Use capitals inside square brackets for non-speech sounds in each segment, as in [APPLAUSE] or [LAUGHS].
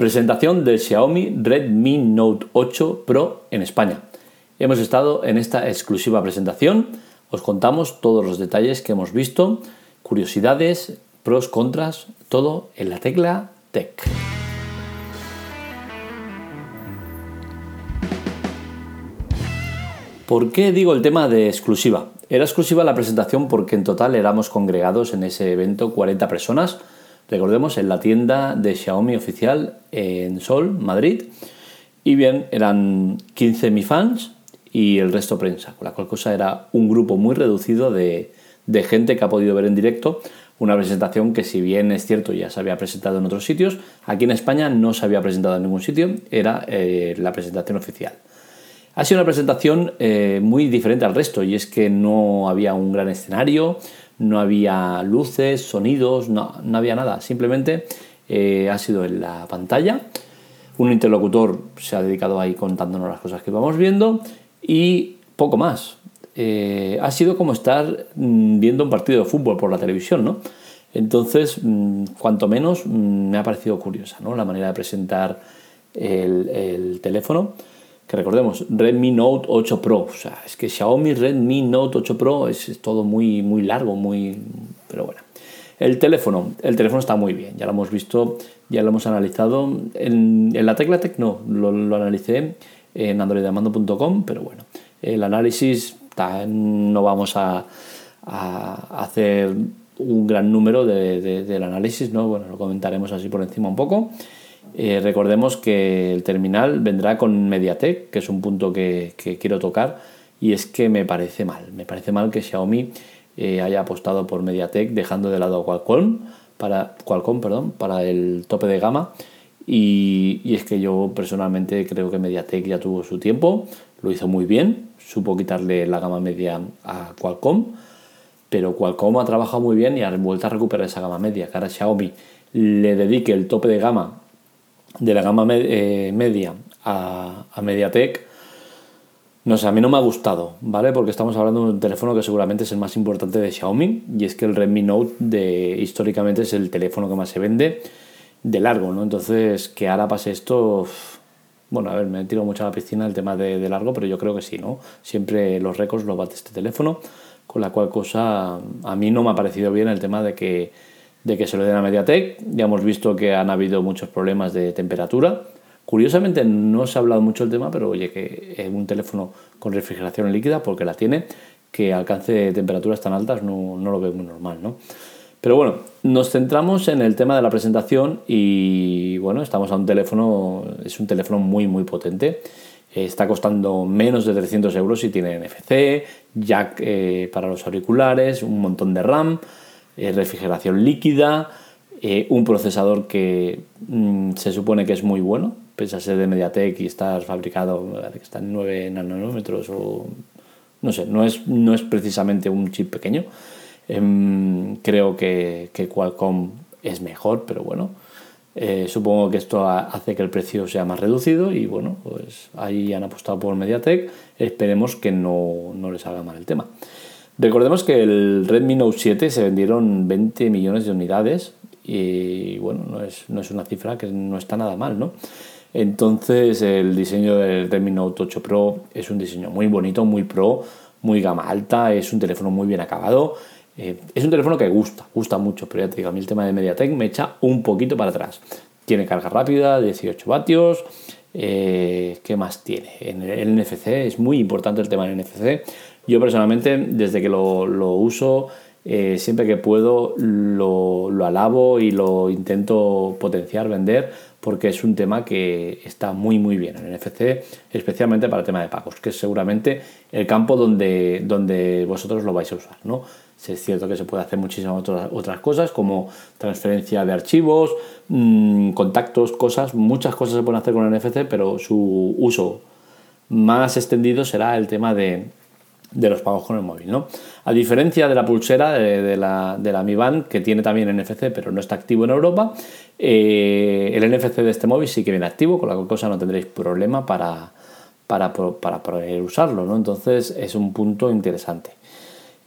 Presentación del Xiaomi Redmi Note 8 Pro en España. Hemos estado en esta exclusiva presentación, os contamos todos los detalles que hemos visto, curiosidades, pros, contras, todo en la tecla Tech. ¿Por qué digo el tema de exclusiva? Era exclusiva la presentación porque en total éramos congregados en ese evento 40 personas, recordemos, en la tienda de Xiaomi oficial en Sol, Madrid. Y bien, eran 15 mi fans y el resto prensa, con la cual cosa era un grupo muy reducido de, gente que ha podido ver en directo una presentación que si bien es cierto ya se había presentado en otros sitios, aquí en España no se había presentado en ningún sitio, era eh, la presentación oficial. Ha sido una presentación eh, muy diferente al resto y es que no había un gran escenario, no había luces, sonidos, no, había nada. Simplemente eh, ha sido en la pantalla. Un interlocutor se ha dedicado ahí contándonos las cosas que vamos viendo y poco más. Eh, ha sido como estar mm, viendo un partido de fútbol por la televisión, ¿no? Entonces, mm, cuanto menos, mm, me ha parecido curiosa, ¿no? La manera de presentar el teléfono que recordemos, Redmi Note 8 Pro, o sea, es que Xiaomi Redmi Note 8 Pro es, todo muy, muy largo, muy... pero bueno. El teléfono, el teléfono está muy bien, ya lo hemos visto, ya lo hemos analizado. En, la tecla Tech no, lo, analicé en androidamando.com, pero bueno, el análisis no vamos a, hacer un gran número del análisis, ¿no? Bueno, lo comentaremos así por encima un poco. Eh, recordemos que el terminal vendrá con MediaTek, que es un punto que, quiero tocar, y es que me parece mal. Me parece mal que Xiaomi eh, haya apostado por MediaTek dejando de lado a Qualcomm para, Qualcomm, perdón, para el tope de gama. Y, y, es que yo personalmente creo que MediaTek ya tuvo su tiempo, lo hizo muy bien, supo quitarle la gama media a Qualcomm, pero Qualcomm ha trabajado muy bien y ha vuelto a recuperar esa gama media. Que ahora Xiaomi le dedique el tope de gama de la gama eh, media a, a, MediaTek, no sé, a mí no me ha gustado, ¿vale? Porque estamos hablando de un teléfono que seguramente es el más importante de Xiaomi y es que el Redmi Note de, históricamente es el teléfono que más se vende de largo, ¿no? Entonces, que ahora pase esto, bueno, a ver, me he tirado mucho a la piscina el tema de, de largo, pero yo creo que sí, ¿no? Siempre los récords los bate este teléfono, con la cual cosa a mí no me ha parecido bien el tema de que de que se lo den a Mediatek. Ya hemos visto que han habido muchos problemas de temperatura. Curiosamente no se ha hablado mucho del tema, pero oye, que un teléfono con refrigeración líquida, porque la tiene, que alcance temperaturas tan altas no, no lo veo muy normal, ¿no? Pero bueno, nos centramos en el tema de la presentación y bueno, estamos a un teléfono, es un teléfono muy muy potente. Está costando menos de 300 euros si tiene NFC, jack eh, para los auriculares, un montón de RAM. Eh, refrigeración líquida, eh, un procesador que mm, se supone que es muy bueno, pese a ser de MediaTek y estar fabricado, está en 9 nanómetros o no sé, no es, no es precisamente un chip pequeño. Em, creo que, que, Qualcomm es mejor, pero bueno, eh, supongo que esto hace que el precio sea más reducido y bueno, pues ahí han apostado por MediaTek. Esperemos que no, no les haga mal el tema. Recordemos que el Redmi Note 7 se vendieron 20 millones de unidades y bueno, no es, no es una cifra que no está nada mal, ¿no? Entonces el diseño del Redmi Note 8 Pro es un diseño muy bonito, muy pro, muy gama alta, es un teléfono muy bien acabado, eh, es un teléfono que gusta, gusta mucho, pero ya te digo, a mí el tema de MediaTek me echa un poquito para atrás. Tiene carga rápida, 18 vatios, eh, ¿qué más tiene? En el NFC es muy importante el tema del NFC yo personalmente, desde que lo, uso, eh, siempre que puedo lo, alabo y lo intento potenciar, vender, porque es un tema que está muy muy bien en NFC, especialmente para el tema de pagos, que es seguramente el campo donde, donde vosotros lo vais a usar. ¿no? Es cierto que se puede hacer muchísimas otras, otras cosas, como transferencia de archivos, mm, contactos, cosas, muchas cosas se pueden hacer con el NFC, pero su uso más extendido será el tema de, de los pagos con el móvil. ¿no? A diferencia de la pulsera de, la, de la Mi Band, que tiene también NFC, pero no está activo en Europa, eh, el NFC de este móvil sí que viene activo, con la cosa no tendréis problema para, para, poder usarlo. ¿no? Entonces es un punto interesante.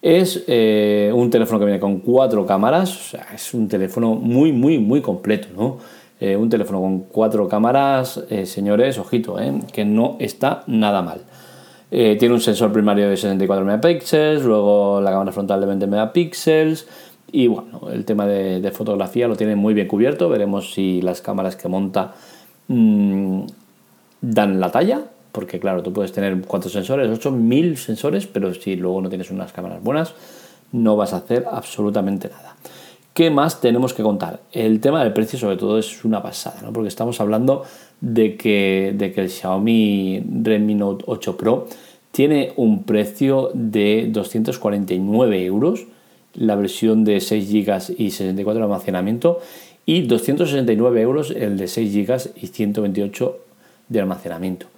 Es eh, un teléfono que viene con cuatro cámaras, es un teléfono muy, muy, muy completo. ¿no? Eh, un teléfono con cuatro cámaras, señores, ojito, que no está nada mal. Tiene un sensor primario de 64 megapíxeles, luego la cámara frontal de 20 megapíxeles y bueno, el tema de, fotografía lo tiene muy bien cubierto. Veremos si las cámaras que monta mm, dan la talla, porque claro, tú puedes tener cuatro sensores, 8000 sensores, pero si luego no tienes unas cámaras buenas, no vas a hacer absolutamente nada. ¿Qué más tenemos que contar? El tema del precio sobre todo es una pasada, ¿no? porque estamos hablando de que, de que el Xiaomi Redmi Note 8 Pro tiene un precio de 249 euros, la versión de 6 GB y 64 de almacenamiento, y 269 euros el de 6 GB y 128 de almacenamiento.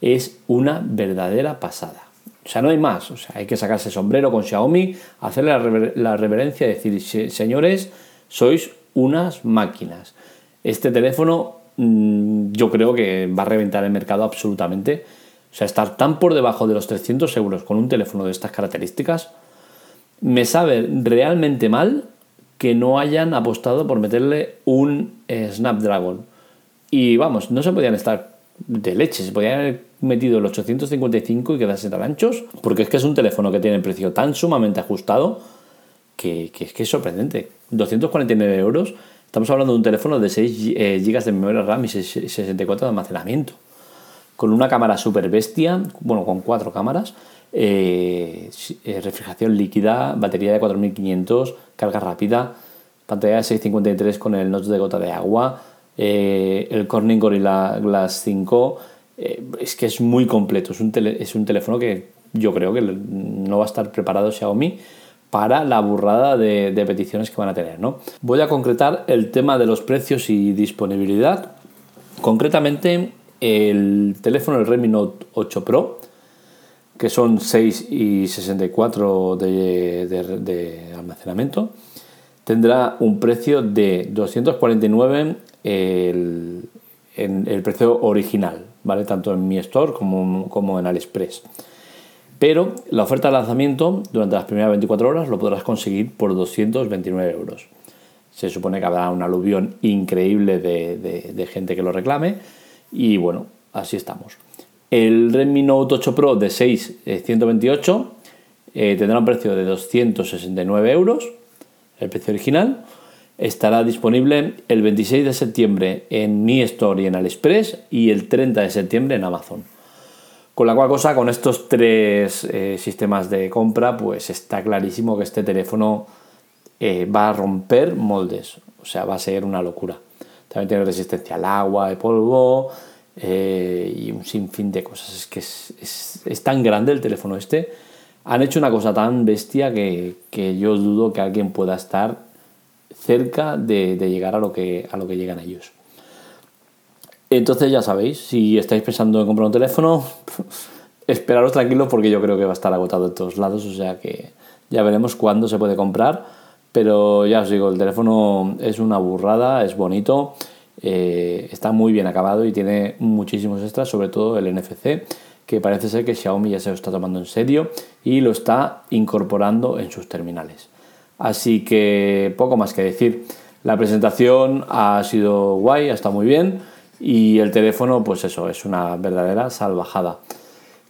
Es una verdadera pasada. O sea, no hay más. O sea, hay que sacarse sombrero con Xiaomi, hacerle la, reverencia y decir, señores, sois unas máquinas. Este teléfono mm, yo creo que va a reventar el mercado absolutamente. O sea, estar tan por debajo de los 300 euros con un teléfono de estas características, me sabe realmente mal que no hayan apostado por meterle un Snapdragon. Y vamos, no se podían estar de leche, se podían haber metido el 855 y quedarse tan anchos, porque es que es un teléfono que tiene el precio tan sumamente ajustado que, es que es sorprendente. 249 euros, estamos hablando de un teléfono de 6 eh, GB de memoria RAM y 64 de almacenamiento, con una cámara super bestia, bueno, con cuatro cámaras, eh, eh, refrigeración líquida, batería de 4500, carga rápida, pantalla de 653 con el notch de gota de agua, el Corning Gorilla Glass 5, eh, es que es muy completo. Es un, es un teléfono que yo creo que no va a estar preparado Xiaomi para la burrada de, peticiones que van a tener. ¿no? Voy a concretar el tema de los precios y disponibilidad. Concretamente, el teléfono el Redmi Note 8 Pro, que son 6 y 64 de, de almacenamiento, tendrá un precio de 249 el, el precio original, ¿vale? Tanto en mi store como, como en AliExpress. Pero la oferta de lanzamiento durante las primeras 24 horas lo podrás conseguir por 229 euros. Se supone que habrá un aluvión increíble de, gente que lo reclame y bueno, así estamos. El Redmi Note 8 Pro de 6 128 eh, tendrá un precio de 269 euros, el precio original, estará disponible el 26 de septiembre en Mi Store y en AliExpress y el 30 de septiembre en Amazon. Con la cual cosa, con estos tres eh, sistemas de compra, pues está clarísimo que este teléfono eh, va a romper moldes, o sea, va a ser una locura. También tiene resistencia al agua, al polvo eh, y un sinfín de cosas. Es que es, tan grande el teléfono este. Han hecho una cosa tan bestia que, que yo dudo que alguien pueda estar cerca de, llegar a lo, que, a lo que llegan ellos. Entonces ya sabéis, si estáis pensando en comprar un teléfono, [LAUGHS] esperaros tranquilos porque yo creo que va a estar agotado en todos lados, o sea que ya veremos cuándo se puede comprar, pero ya os digo, el teléfono es una burrada, es bonito, eh, está muy bien acabado y tiene muchísimos extras, sobre todo el NFC, que parece ser que Xiaomi ya se lo está tomando en serio y lo está incorporando en sus terminales. Así que poco más que decir. La presentación ha sido guay, ha estado muy bien y el teléfono, pues eso, es una verdadera salvajada.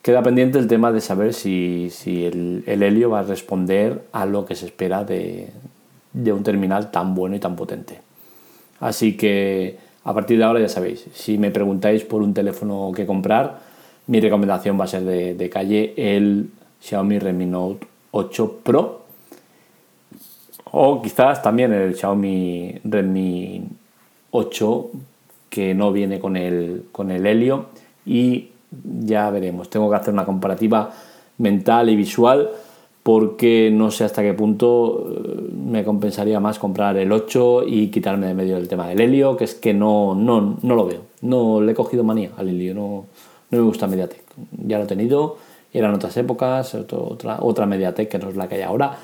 Queda pendiente el tema de saber si, el, Helio va a responder a lo que se espera de, de un terminal tan bueno y tan potente. Así que a partir de ahora ya sabéis, si me preguntáis por un teléfono que comprar, mi recomendación va a ser de, de calle el Xiaomi Redmi Note 8 Pro o quizás también el Xiaomi Redmi 8 que no viene con el, con el helio y ya veremos. Tengo que hacer una comparativa mental y visual porque no sé hasta qué punto eh, me compensaría más comprar el 8 y quitarme de medio el tema del helio, que es que no, no, no lo veo. No le he cogido manía al helio, no, no me gusta Mediatek. Ya lo he tenido, eran otras épocas, otra, otra Mediatek que no es la que hay ahora,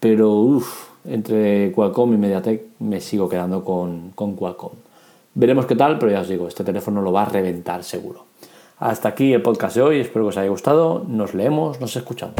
pero uff, entre Qualcomm y MediaTek me sigo quedando con, Qualcomm. Veremos qué tal, pero ya os digo, este teléfono lo va a reventar seguro. Hasta aquí el podcast de hoy, espero que os haya gustado, nos leemos, nos escuchamos.